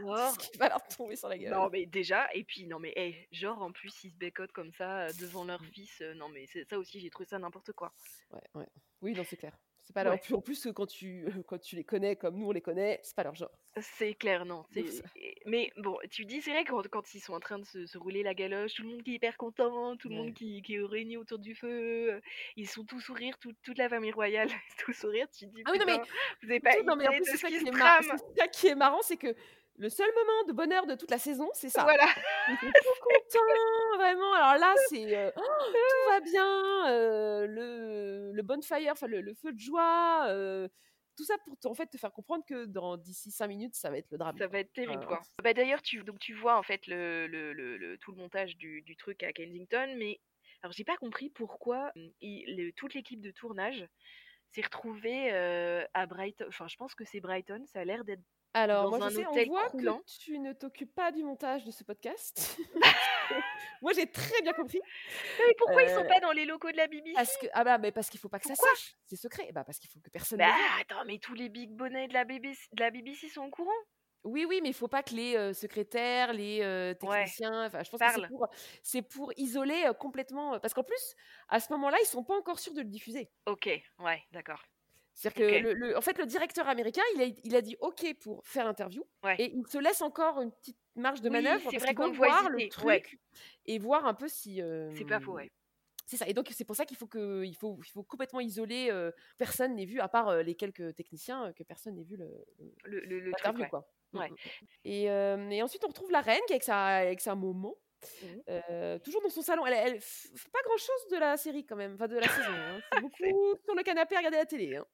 genre. ce qui va leur tomber sur la gueule. Non, mais déjà, et puis, non, mais, hey, genre, en plus, ils se bécotent comme ça devant leur fils. euh, non, mais ça aussi, j'ai trouvé ça n'importe quoi. Ouais, ouais. Oui, non, c'est clair. C'est pas leur... Ouais. En plus, euh, quand tu, quand tu les connais comme nous, on les connaît, c'est pas leur genre. C'est clair, non. Mais bon, tu dis, c'est vrai, quand, quand ils sont en train de se, se rouler la galoche, tout le monde qui est hyper content, tout le Ouais. monde qui, qui est réuni autour du feu, euh, ils sont tous sourires, tout- toute la famille royale, tout sourire, tu dis, Ah oui, non, mais vous avez pas Tout- non, mais en plus, ça, c'est ça qui est marrant, c'est que le seul moment de bonheur de toute la saison, c'est ça. Voilà. Ils sont tout contents, vraiment. Alors là, c'est euh, oh, tout va bien, euh, le, le bonfire, enfin le, le feu de joie, euh, tout ça pour en fait te faire comprendre que dans d'ici 5 minutes, ça va être le drame. Ça va être terrible, quoi. Bah, D'ailleurs, tu, donc, tu vois en fait le, le, tout le montage du, du truc à Kensington, mais alors j'ai pas compris pourquoi il- toute l'équipe de tournage s'est retrouvée à Brighton. Enfin, je pense que c'est Brighton, ça a l'air d'être Alors, dans moi, je sais, on voit que tu ne t'occupes pas du montage de ce podcast. moi, j'ai très bien compris. Mais pourquoi ils sont Euh, pas dans les locaux de la BBC Parce que, ah bah, mais parce qu'il faut pas que Pourquoi? ça sache. C'est secret. Bah, parce qu'il faut que personne ne Bah attends, mais tous les big bonnets de la BBC, de la BBC sont au courant. Oui, oui, mais il faut pas que les euh, secrétaires, les euh, techniciens, enfin, je pense que c'est Parle. pour, c'est pour isoler euh, complètement. euh, Parce qu'en plus, à ce moment-là, ils sont pas encore sûrs de le diffuser. Ok, ouais, d'accord. C'est-à-dire que, le, le- en fait, le directeur américain, il a, il a dit OK pour faire l'interview. Ouais. Et il se laisse encore une petite marge de Oui, manœuvre c'est parce qu'il veut voir le truc ouais. et voir un peu si. C'est pas faux, ouais. C'est ça. Et donc, c'est pour ça qu'il faut, que, il faut, il faut complètement isoler. euh, personne n'ait vu, à part euh, les quelques techniciens, que personne n'ait vu le, le- Le, truc, ouais. quoi. Ouais. Et, euh, et ensuite, on retrouve la reine qui est avec sa, avec sa maman. Mhm. euh, toujours dans son salon. Elle, elle f- fait pas grand chose de la série quand même, enfin de la saison. hein. C'est beaucoup sur le canapé à regarder la télé. hein.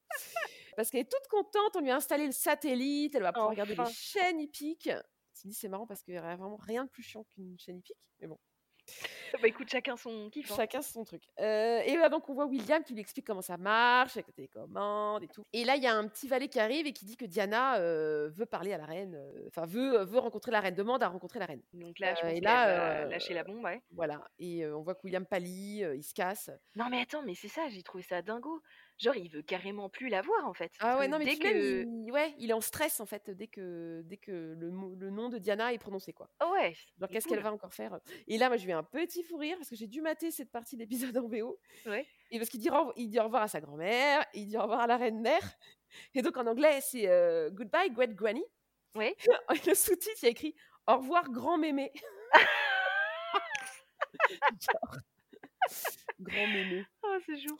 Parce qu'elle est toute contente, on lui a installé le satellite, elle va pouvoir regarder Enfin. les chaînes hippiques. C'est marrant parce qu'il y a vraiment rien de plus chiant qu'une chaîne hippique. Mais bon, Bah écoute, chacun son kiff. hein. chacun son truc. Euh, et là, donc, on voit William qui lui explique comment ça marche, avec la télécommande et tout. Et là, il y a un petit valet qui arrive et qui dit que Diana euh, veut parler à la reine, euh, enfin, veut, veut rencontrer la reine, demande à rencontrer la reine. Donc là, je pense et là, lâcher la bombe, ouais. Voilà. Et on voit que William pâlit, il se casse. Non mais attends, mais c'est ça, j'ai trouvé ça dingo. Genre, il veut carrément plus la voir, en fait. Ah ouais, non, mais dès même, que... il, ouais, il est en stress en fait dès que, dès que le, le nom de Diana est prononcé. quoi. Oh ouais, Genre, qu'est-ce qu'elle va encore faire? Et là, moi, je vais un petit fou rire parce que j'ai dû mater cette partie d'épisode en VO. Ouais. Et parce qu'il dit, au- il dit au revoir à sa grand-mère, il dit au revoir à la reine-mère. Et donc, en anglais, c'est euh, Goodbye, Great Granny. Ouais. Et le sous-titre, il y a écrit Au revoir, grand mémé. Genre, grand mémé. Oh, c'est chou.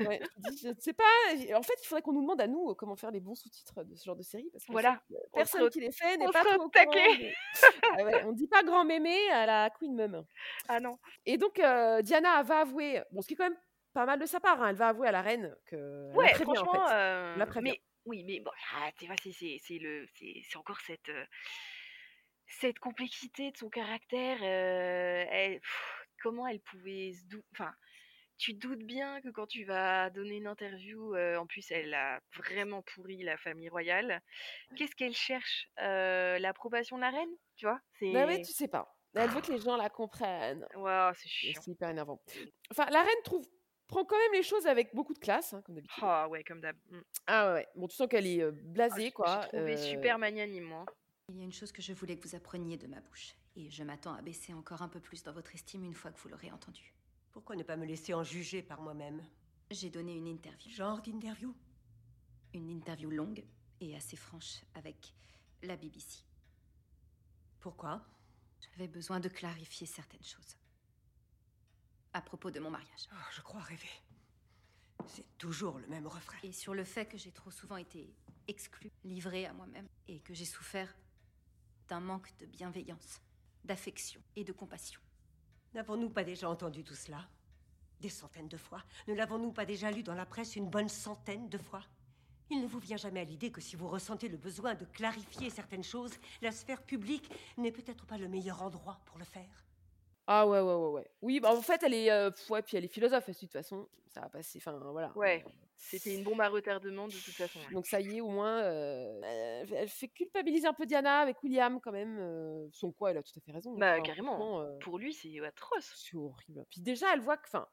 Ouais, je sais pas. En fait, il faudrait qu'on nous demande à nous euh, comment faire les bons sous-titres de ce genre de série. Parce que Voilà. euh, On personne qui les fait n'est pas trop taquet. de- Ah ouais, on dit pas grand mémé à la Queen Mum. Ah non. Et donc, euh, Diana va avouer, bon, ce qui est quand même pas mal de sa part, hein, elle va avouer à la reine que. Ouais, en franchement, fait. euh, prévient. mais oui, mais bon, ah, tu vois, c'est le encore cette euh, cette complexité de son caractère. euh, elle- pff, comment elle pouvait se douter. Enfin, tu te doutes bien que quand tu vas donner une interview, euh, en plus, elle a vraiment pourri la famille royale. Qu'est-ce qu'elle cherche Euh, L'approbation de la reine, tu vois? C'est Bah ouais, tu sais pas. Elle veut que les gens la comprennent. Waouh, c'est chiant. C'est hyper énervant. Enfin, la reine trouve prend quand même les choses avec beaucoup de classe, hein, comme d'habitude. Ah ouais, comme d'hab. Mm. Ah ouais. Bon, tu sens qu'elle est euh, Ah, blasée, quoi. Trouvé euh, super magnanime, moi. Il y a une chose que je voulais que vous appreniez de ma bouche, et je m'attends à baisser encore un peu plus dans votre estime une fois que vous l'aurez entendu. Pourquoi ne pas me laisser en juger par moi-même? J'ai donné une interview, Genre d'interview? Une interview longue et assez franche avec la BBC. Pourquoi? J'avais besoin de clarifier certaines choses. À propos de mon mariage. Oh, Je crois rêver. C'est toujours le même refrain. Et sur le fait que j'ai trop souvent été exclue, livrée à moi-même, et que j'ai souffert d'un manque de bienveillance, d'affection et de compassion. N'avons-nous pas déjà entendu tout cela? Des centaines de fois? Ne l'avons-nous pas déjà lu dans la presse une bonne centaine de fois? Il ne vous vient jamais à l'idée que si vous ressentez le besoin de clarifier certaines choses, la sphère publique n'est peut-être pas le meilleur endroit pour le faire? Ah ouais, ouais, ouais, ouais. Oui, bah en fait, elle est, euh, ouais, puis elle est philosophe, de toute façon, ça va passer, enfin voilà. Ouais, c'était une bombe à retardement de toute façon. ouais. Donc ça y est, au moins, euh, elle, elle fait culpabiliser un peu Diana avec William quand même. euh, son quoi, elle a tout à fait raison. Bah, Enfin, carrément. euh, Pour lui, c'est atroce. c'est horrible. Puis déjà, elle voit que, enfin,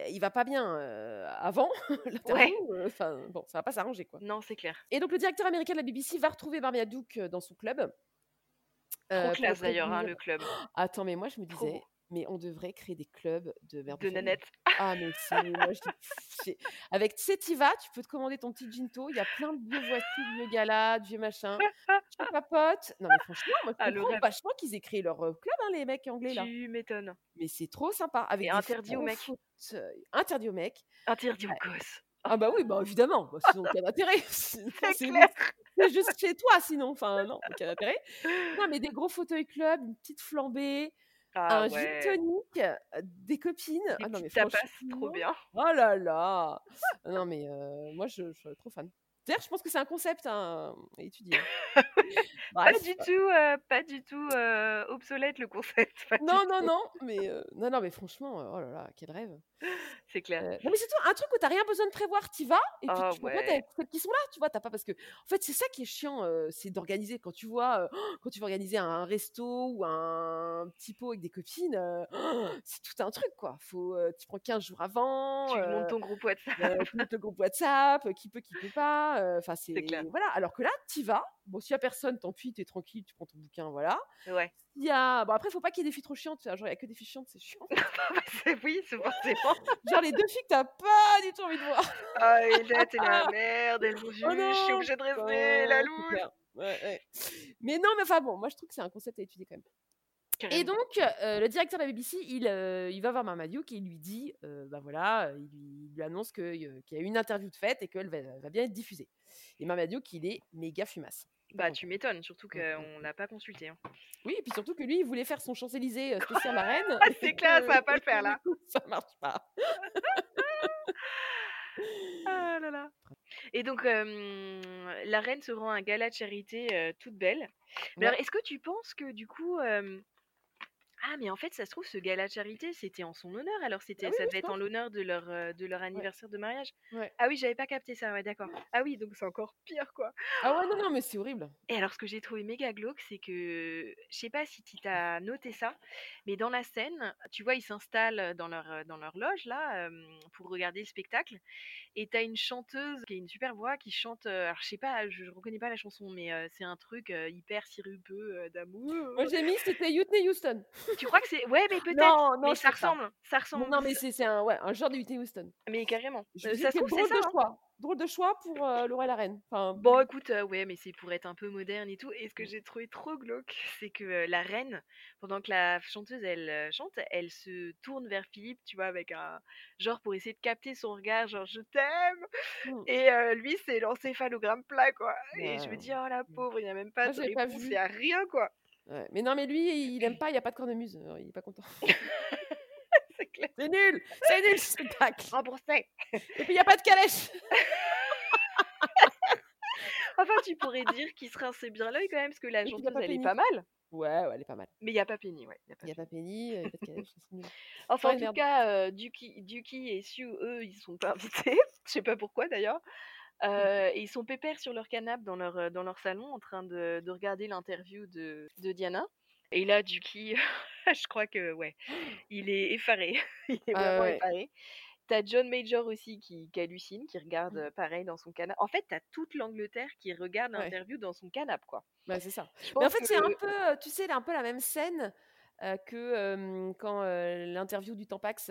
euh, il va pas bien avant euh, Enfin, bon, ça va pas s'arranger quoi. Non, c'est clair. Et donc le directeur américain de la BBC va retrouver Marmaduke euh, dans son club. Trop classe d'ailleurs, hein, le club. Attends, mais moi je me disais, mais on devrait créer des clubs de merde De nanettes. Ah, mais c'est. moi, je Avec vas, tu peux te commander ton petit ginto. Il y a plein de vieux voitures, de vieux galas, de vieux machins. Tu papotes. Non, mais franchement, moi, Ah, je le comprends vachement qu'ils aient créé leur euh, club, hein, les mecs anglais là. Tu m'étonnes. Mais c'est trop sympa. Avec Et des interdit aux mecs. Interdit aux mecs. Interdit aux gosses. Ah, bah oui, bah évidemment. Bah, sinon, aucun intérêt. C'est juste chez toi, sinon. Enfin, non, aucun intérêt. Non, mais des gros fauteuils club, une petite flambée, Ah un ouais. des copines. Des ah non, mais tapas, trop bien. Oh là là Non mais euh, moi je, je suis trop fan. D'ailleurs je pense que c'est un concept hein, à étudier. Pas Bref. du tout, euh, pas du tout euh, obsolète le concept. pas Non non tout. non mais euh, non non mais franchement euh, oh là là quel rêve. C'est clair. Euh, non mais c'est tout un truc où t'as rien besoin de prévoir, t'y vas et puis Ah tu ouais. avec celles qui sont là, tu vois, t'as pas parce que en fait c'est ça qui est chiant, euh, c'est d'organiser quand tu vois euh, quand tu veux organiser un resto ou un petit pot avec des copines, euh, c'est tout un truc quoi. Faut euh, tu prends 15 jours avant. Tu euh, montes ton groupe WhatsApp. euh, tu montes le groupe WhatsApp, euh, qui peut, qui peut pas. Euh, Enfin, c'est voilà. Alors que là, t'y vas. Bon, s'il y a personne, tant pis, t'es tranquille, tu prends ton bouquin, voilà. Ouais. Il y a, bon après, faut pas qu'il y ait des filles trop chiantes. Genre, il y a que des filles chiantes, c'est chiant. C'est- oui, c'est forcément. Genre les deux filles que t'as pas du tout envie de voir. Ah, et là, t'es la merde, elles vont juste, Oh je suis obligée de rester, putain, la loose. clair. Ouais, ouais. Mais non, mais enfin bon, moi je trouve que c'est un concept à étudier quand même. Et donc, euh, le directeur de la BBC, il, euh, il va voir Marmaduke et il lui dit, euh, bah voilà, il lui, il lui annonce qu'il y a une interview de fête et qu'elle va, va bien être diffusée. Et Marmaduke, il est méga fumasse. Bah, Donc, tu m'étonnes, surtout qu'on l'a pas consulté. hein. Oui, et puis surtout que lui, il voulait faire son Champs-Élysées spécial la reine. Ah, c'est clair, ça va pas le faire, là. Ça marche pas. Ah là là. Et donc, la reine se rend à un gala de charité toute belle. Ouais. alors, est-ce que tu penses que du coup. euh, Ah, mais en fait, ça se trouve, ce gala de charité, c'était en son honneur. Alors, c'était, Ah oui, ça oui, devait être en l'honneur de leur, euh, de leur anniversaire de mariage. Ouais. Ah oui, j'avais pas capté ça, ouais, d'accord. Ah oui, donc c'est encore pire, quoi. Ah ouais, non, non, mais c'est horrible. Et alors, ce que j'ai trouvé méga glauque, c'est que, je sais pas si tu t'as noté ça, mais dans la scène, tu vois, ils s'installent dans leur, euh, dans leur loge, là, euh, pour regarder le spectacle. Et t'as une chanteuse qui a une super voix qui chante, euh, alors je sais pas, je, je reconnais pas la chanson, mais euh, c'est un truc euh, hyper sirupeux euh, d'amour. Moi, j'ai mis, c'était Whitney Houston. Tu crois que c'est. Ouais, mais peut-être. Non, non, mais ça ressemble. Ça ressemble. Non, mais c'est c'est un, ouais, un genre de Whitney Houston. Mais carrément. Je Euh, ça se trouve, drôle ça. de hein. choix. Drôle de choix pour euh, Laura et la reine. Enfin, Bon, écoute, euh, ouais, mais c'est pour être un peu moderne et tout. Et ce que j'ai trouvé trop glauque, c'est que la reine, pendant que la chanteuse, elle chante, elle se tourne vers Philippe, tu vois, avec un genre pour essayer de capter son regard, genre je t'aime. Mm. Et lui, c'est l'encéphalogramme plat, quoi. Et je me dis, oh la pauvre, il n'y a même pas Moi, de réponse, il n'y a rien, quoi. Ouais. Mais non, mais lui, il aime pas, il n'y a pas de cornemuse. alors Il est pas content. C'est clair. C'est nul C'est nul ce spectacle Remboursé. Et puis il n'y a pas de calèche Enfin, tu pourrais dire qu'il se rinçait bien l'œil quand même, parce que la pas elle est pas mal. Ouais, ouais, elle est pas mal. Mais il n'y a pas Penny, ouais. Il n'y a pas Penny, il n'y a pas de calèche. Enfin, Ouais, en tout merde. cas, euh, Duki, Duki et Sue, eux, ils sont pas invités. Je sais pas pourquoi d'ailleurs. Euh, et ils sont pépères sur leur canapé dans leur, dans leur salon en train de, de regarder l'interview de, de Diana. Et là, Duki, je crois que, ouais, il est effaré. il est Ah vraiment ouais. effaré. T'as John Major aussi qui, qui hallucine, qui regarde Mmh. euh, pareil dans son canapé. En fait, t'as toute l'Angleterre qui regarde Ouais. l'interview dans son canapé, quoi. Bah, c'est ça. Mais en fait, c'est un peu, tu sais, un peu la même scène euh, que euh, quand euh, l'interview du Tampax,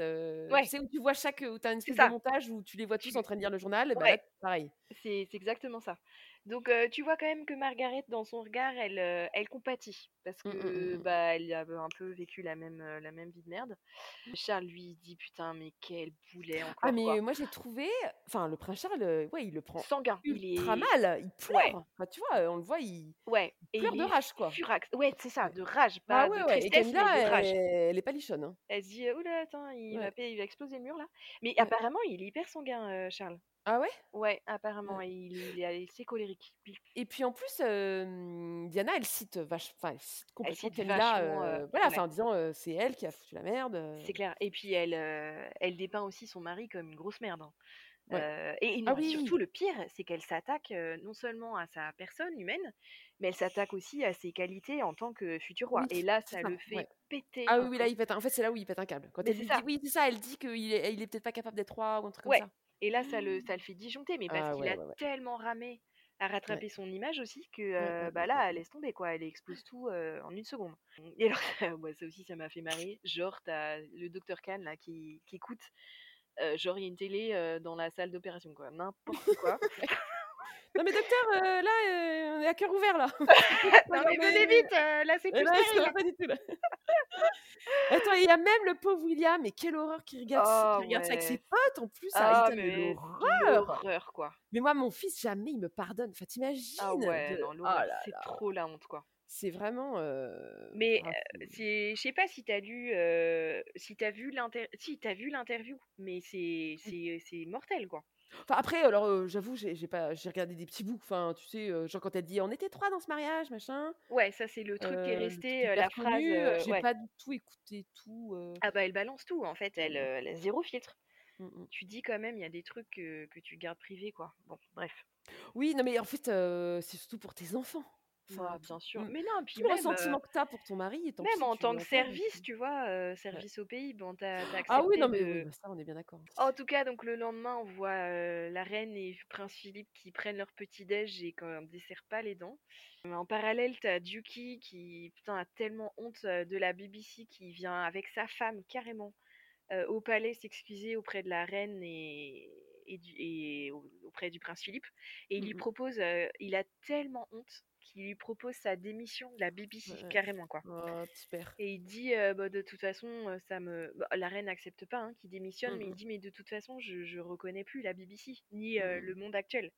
Ouais. tu sais, où tu vois chaque, où tu as une espèce de montage où tu les vois tous en train de lire le journal, bah Ouais. là, pareil. C'est exactement ça. Donc euh, tu vois quand même que Margaret, dans son regard, elle, euh, elle compatit. Parce Mmh, que mmh, mmh, mmh. bah, elle a un peu vécu la même, la même vie de merde. Charles, lui, il dit putain, mais quel boulet encore. Ah mais quoi. moi j'ai trouvé, enfin le prince Charles, ouais il le prend Sanguin. Il ultra est. mal, il pleure. Ouais. Enfin, tu vois, on le voit, il, Ouais. il Et pleure il de rage quoi. furax. Ouais, c'est ça, de rage. Ah Pas ouais de ouais. Et tristesse, Camilla, de rage. elle, elle est pas lichonne. Hein. Elle se dit, oula, attends, il, va, Ouais. pa- il va exploser le mur là. Mais apparemment, il est hyper sanguin, Charles. Ah ouais? Ouais, apparemment, Ouais. il, il est assez colérique. Puis Et puis en plus, euh, Diana, elle cite vache, enfin elle cite Elle complètement cite Camilla, vachement. euh, euh, voilà, ouais. enfin en disant euh, c'est elle qui a foutu la merde. euh. C'est clair. Et puis elle, euh, elle dépeint aussi son mari comme une grosse merde. hein. Ouais. Euh, et, et Ah non, oui, surtout oui. le pire, c'est qu'elle s'attaque euh, non seulement à sa personne humaine, mais elle s'attaque aussi à ses qualités en tant que futur roi. Oui, Et là, c'est ça ça. le fait Ouais. péter Ah un oui, oui, là il pète. un- En fait, c'est là où il pète un câble. Quand Mais elle c'est lui dit ça. oui, c'est ça, elle dit qu'il est, il est peut-être pas capable d'être roi ou un truc comme Ouais. ça. Et là, ça le, ça le fait disjoncter, mais parce Ah qu'il ouais, a ouais, ouais. tellement ramé à rattraper son image aussi que euh, ouais, bah ouais, là, elle laisse tomber quoi. Elle explose tout euh, en une seconde. Et alors, moi, ça aussi, ça m'a fait marrer. Genre, t'as le docteur Khan là qui, qui écoute. euh, genre, il y a une télé dans la salle d'opération, quoi. N'importe quoi. Non mais docteur, euh, là, euh, on est à cœur ouvert là. non, mais venez vite, euh, là, c'est Et plus là, ça stérile. va pas du tout là. Attends, il y a même le pauvre William, mais quelle horreur qu'il regarde, Oh, regarde ça avec ses ouais. potes en plus, Ah, il mais l'horreur. quoi. Mais moi, mon fils, jamais il me pardonne. Enfin, Ah t'imagines ouais, de- non, Oh c'est trop la honte, quoi. C'est vraiment. Mais ah, je sais pas si t'as lu, si t'as vu l'inter, si t'as vu l'interview, mais c'est mortel, quoi. Enfin, après, alors, euh, j'avoue, j'ai j'ai pas, j'ai regardé des petits bouts. Enfin, tu sais, euh, genre quand elle dit on était trois dans ce mariage, machin. Ouais, ça c'est le truc qui est resté, la phrase. J'ai ouais. pas du tout écouté tout. Ah bah elle balance tout, en fait, elle, elle a zéro filtre. mm, mm. Tu dis quand même, il y a des trucs que, que tu gardes privés, quoi. Bon, bref. Oui, non, mais en fait, c'est surtout pour tes enfants. Enfin, bien sûr. mm, Mais non, puis le même, ressentiment euh, que t'as pour ton mari, et tant même en tant que service, tu vois, euh, Ouais. service au pays, bon, t'as, t'as Ah oui, accepté non, mais de... oui, bah, ça, on est bien d'accord. En tout cas, donc le lendemain, on voit euh, la reine et Prince Philippe qui prennent leur petit déj et qu'on ne dessert pas les dents. En parallèle, t'as Duki qui putain, a tellement honte de la BBC qui vient avec sa femme carrément euh, au palais s'excuser auprès de la reine et, et, du- et auprès du prince Philippe. Et il lui Mhm. propose, il a tellement honte qu'il lui propose sa démission de la BBC Ouais. carrément quoi. Oh, petit père. Et il dit, euh, bah, de toute façon, ça me. bah, la reine n'accepte pas hein, qu'il démissionne, mais il Mhm. dit, mais de toute façon, je, je reconnais plus la BBC, ni euh, Mhm. le monde actuel.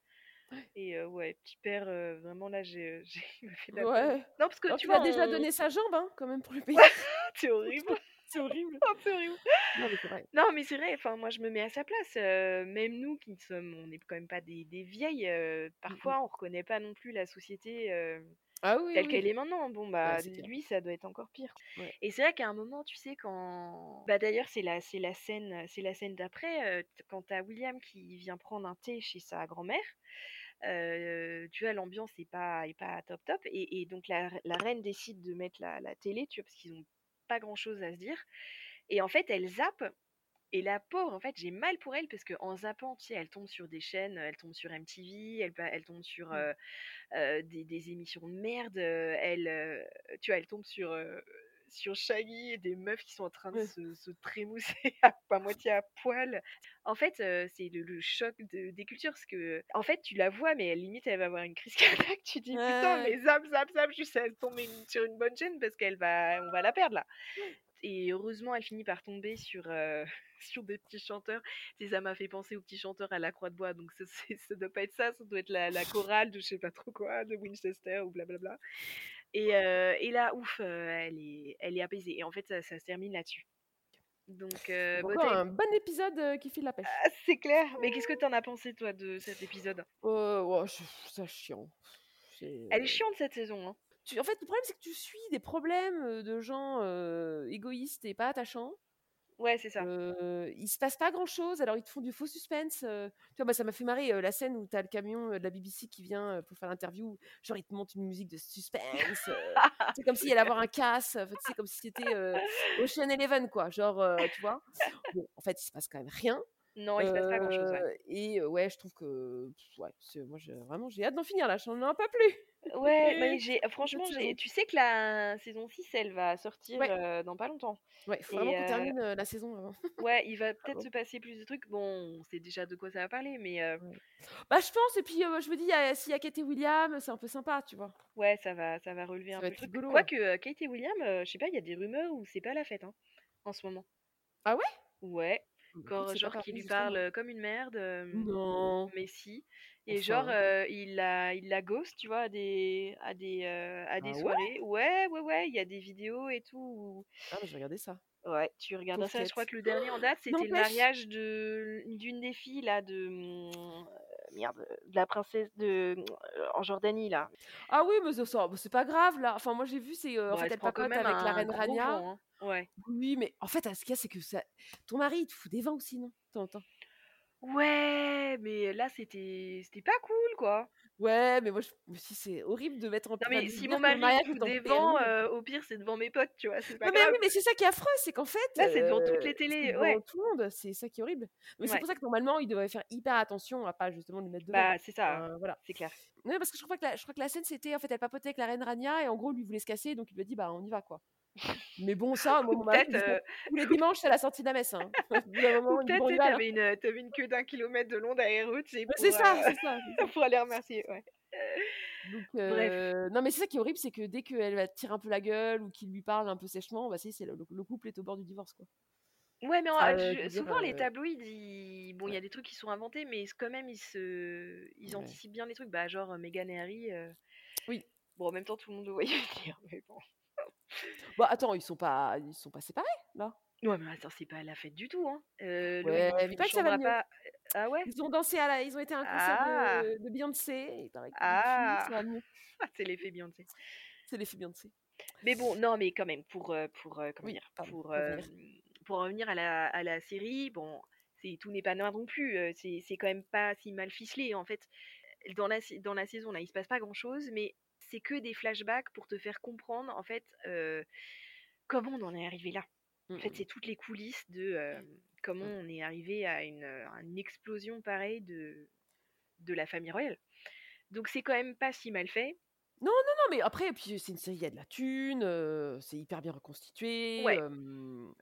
Et euh, ouais, petit père, euh, vraiment là, j'ai, me fait de la Ouais. Non, parce que Alors tu vois, déjà on- donné sa jambe, hein, quand même, pour le pays. c'est horrible. C'est horrible. Oh, c'est horrible. Non, mais c'est vrai. Non, mais c'est vrai, enfin, moi je me mets à sa place. euh, même nous qui sommes, on n'est quand même pas des, des vieilles, euh, parfois on reconnaît pas non plus la société euh, Ah oui, telle oui. qu'elle est maintenant. Bon, bah, c'est clair. lui, ça doit être encore pire. Ouais. Et c'est vrai qu'à un moment, tu sais, quand. Bah, d'ailleurs, c'est la, c'est la scène, c'est la scène d'après, euh, t- quand t'as William qui vient prendre un thé chez sa grand-mère. euh, tu vois, l'ambiance est pas, est pas top top. Et, et donc, la, la reine décide de mettre la, la télé, tu vois, parce qu'ils ont pas grand chose à se dire. Et en fait, elle zappe. Et la pauvre, en fait, j'ai mal pour elle parce qu'en zappant, tu sais, elle tombe sur des chaînes, elle tombe sur MTV, elle, tombe sur Mm. euh, euh, des, des émissions de merde, elle, tu vois, elle tombe sur, sur Shaggy et des meufs qui sont en train de se, se trémousser à, à moitié à poil. En fait, euh, c'est le, le choc de- des cultures parce que, en fait, tu la vois, mais limite, elle va avoir une crise cardiaque. Tu dis, putain, mais zap, zap, zap, juste elle tombe une- sur une bonne chaîne parce qu'elle va, on va la perdre là. Et heureusement, elle finit par tomber sur, euh, sur des petits chanteurs. Sais, ça m'a fait penser aux petits chanteurs à la Croix de Bois. Donc, ça, ça doit pas être ça. Ça doit être la, la chorale de je sais pas trop quoi, de Winchester ou blablabla. Et, euh, et là, ouf, elle, est, elle est apaisée. Et en fait, ça, ça se termine là-dessus. Donc, euh, bah, encore un bon épisode euh, qui file la pêche. Ah, c'est clair. Mais qu'est-ce que t'en as pensé, toi, de cet épisode? Euh, ouais, ça chiant. C'est, Elle est chiante, cette saison. Hein. tu- En fait, le problème, c'est que tu suis des problèmes de gens égoïstes et pas attachants. Ouais, c'est ça. Euh, il se passe pas grand chose, alors ils te font du faux suspense. Tu vois, moi, ça m'a fait marrer la scène où tu as le camion de la BBC qui vient pour faire l'interview. Genre, il te monte une musique de suspense. c'est comme s'il allait avoir un casse. enfin, tu sais, comme si c'était Ocean Eleven, quoi. Genre, tu vois. En fait, il se passe quand même rien. Non, il se passe pas grand-chose, ouais. Heu, et ouais, je trouve que ouais, moi j'ai vraiment j'ai hâte d'en finir là, j'en ai pas plus. Ouais, mais j'ai franchement, j'ai tu sais que la saison 6, elle va sortir, Ouais. dans pas longtemps Ouais, il faut et vraiment qu'on termine, la saison avant. ouais, il va peut-être Avant. se passer plus de trucs. Bon, on sait déjà de quoi ça va parler, mais Ouais. Bah, je pense et puis, je me dis, s'il y a Kate et William, c'est un peu sympa, tu vois? ouais, ça va ça va relever Ça un va peu être truc. rigolo. Quoique, Kate et William, je sais pas, il y a des rumeurs où c'est pas la fête, hein, en ce moment. Ah ouais? Ouais, Écoute, genre qui lui parle, comme une merde, Non. mais si et genre, il la il la ghost, tu vois, à des à des, à des Ah soirées. Ouais, ouais, ouais, il y a des vidéos et tout où Ah je vais regarder ça. ouais, tu regarderas Pauvre ça. Je crois que le dernier en date, c'était le mariage de d'une des filles là de, mmh, merde, de la princesse de, mmh, en Jordanie là. Ah oui, mais ça ça bah, c'est pas grave là. Enfin moi j'ai vu, c'est, heu, en fait elle papote même avec la reine Rania. vent, hein. Ouais. Oui, mais en fait, ce qu'il y a, c'est que ça ton mari, il te fout des vents aussi, non? Temps? Ouais, mais là, c'était c'était pas cool, quoi. Ouais, mais moi je me suis dit: «C'est horrible de mettre en Non, enfin mais si mon mari des vents, péril». heu, au pire, c'est devant mes potes, tu vois? Pas Non, mais oui, mais c'est ça qui est affreux, c'est qu'en fait, Là, c'est devant toutes heu, les c'est télés, devant ouais. tout le monde, c'est ça qui est horrible. Mais c'est pour ça que normalement, il devrait faire hyper attention à pas justement lui mettre devant. Bah, c'est ça, Enfin, voilà. c'est clair. Ouais, parce que je crois que la je crois que la scène, c'était en fait, elle papotait avec la reine Rania et en gros, lui voulait se casser, donc il lui a dit: «Bah, on y va, quoi». Mais bon, ça, moi, mon mari, heu tous les dimanches, c'est la sortie de la messe, hein. D'un peut-être, «Bon, on tu là». avais une, avais une queue d'1 kilomètre de long derrière eux, c'est ça, c'est ça, c'est ça. pour aller remercier, ouais. Donc Bref. heu, non, mais c'est ça qui est horrible, c'est que dès qu'elle va tirer un peu la gueule ou qu'il lui parle un peu sèchement, bah, c'est le le couple est au bord du divorce, quoi. Ouais, mais je dire, souvent les tabloïds, ils bon, il y a des trucs qui sont inventés, mais quand même, ils se ils Ouais. anticipent bien les trucs. Bah, genre, Meghan et Harry, Oui. bon, en même temps, tout le monde le voyait venir, mais bon. Bah, attends, ils sont pas ils sont pas séparés, là? Ouais, mais attends, c'est pas la fête du tout, hein. Londres, Ouais, mais paraît que ça va part ah ouais? Ils ont dansé à la ils ont été à un concert Ah! de de Beyoncé Ah! C'est l'effet Beyoncé. C'est l'effet Beyoncé. Mais bon, non, mais quand même, pour, heu, pour, heu, comment Oui, dire? pardon, Pour, pour en revenir à la à la série, bon, c'est tout n'est pas noir non plus, c'est c'est quand même pas si mal ficelé, en fait. Dans la dans la saison, là, il se passe pas grand-chose, mais c'est que des flashbacks pour te faire comprendre, en fait, comment on en est arrivé là. Mmh En fait, mmh. c'est toutes les coulisses de, hem, comment Ouais. on est arrivé à une, heu, à une explosion pareille de de la famille royale. Donc c'est quand même pas si mal fait. Non, non, non, mais après, puis c'est une série, il y a de la thune, c'est hyper bien reconstitué, Ouais.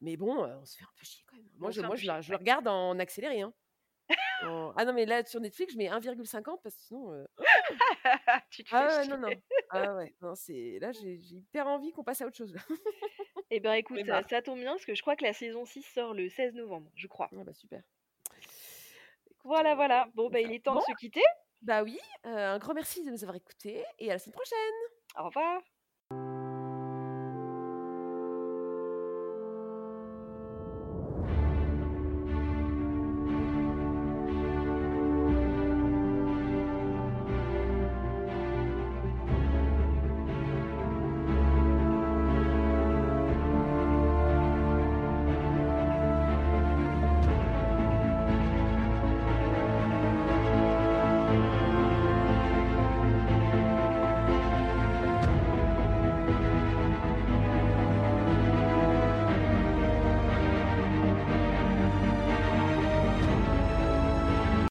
mais bon, on se fait un peu chier quand même. Moi, On je moi, je la je le regarde en accéléré, hein. En ah non, mais là, sur Netflix, je mets 1,50 parce que sinon, Tu te fais ah ouais, non, non. Ah ouais, non, c'est là, j'ai j'ai hyper envie qu'on passe à autre chose, là. Eh ben, J'en écoute, marre. ça tombe bien parce que je crois que la saison 6 sort le 16 novembre, je crois. Ah bah, super. Écoute, Voilà, voilà. Bon, on bah, va il est temps bon, de se quitter. bah oui, heu, un grand merci de nous avoir écoutés et à la semaine prochaine! Au revoir.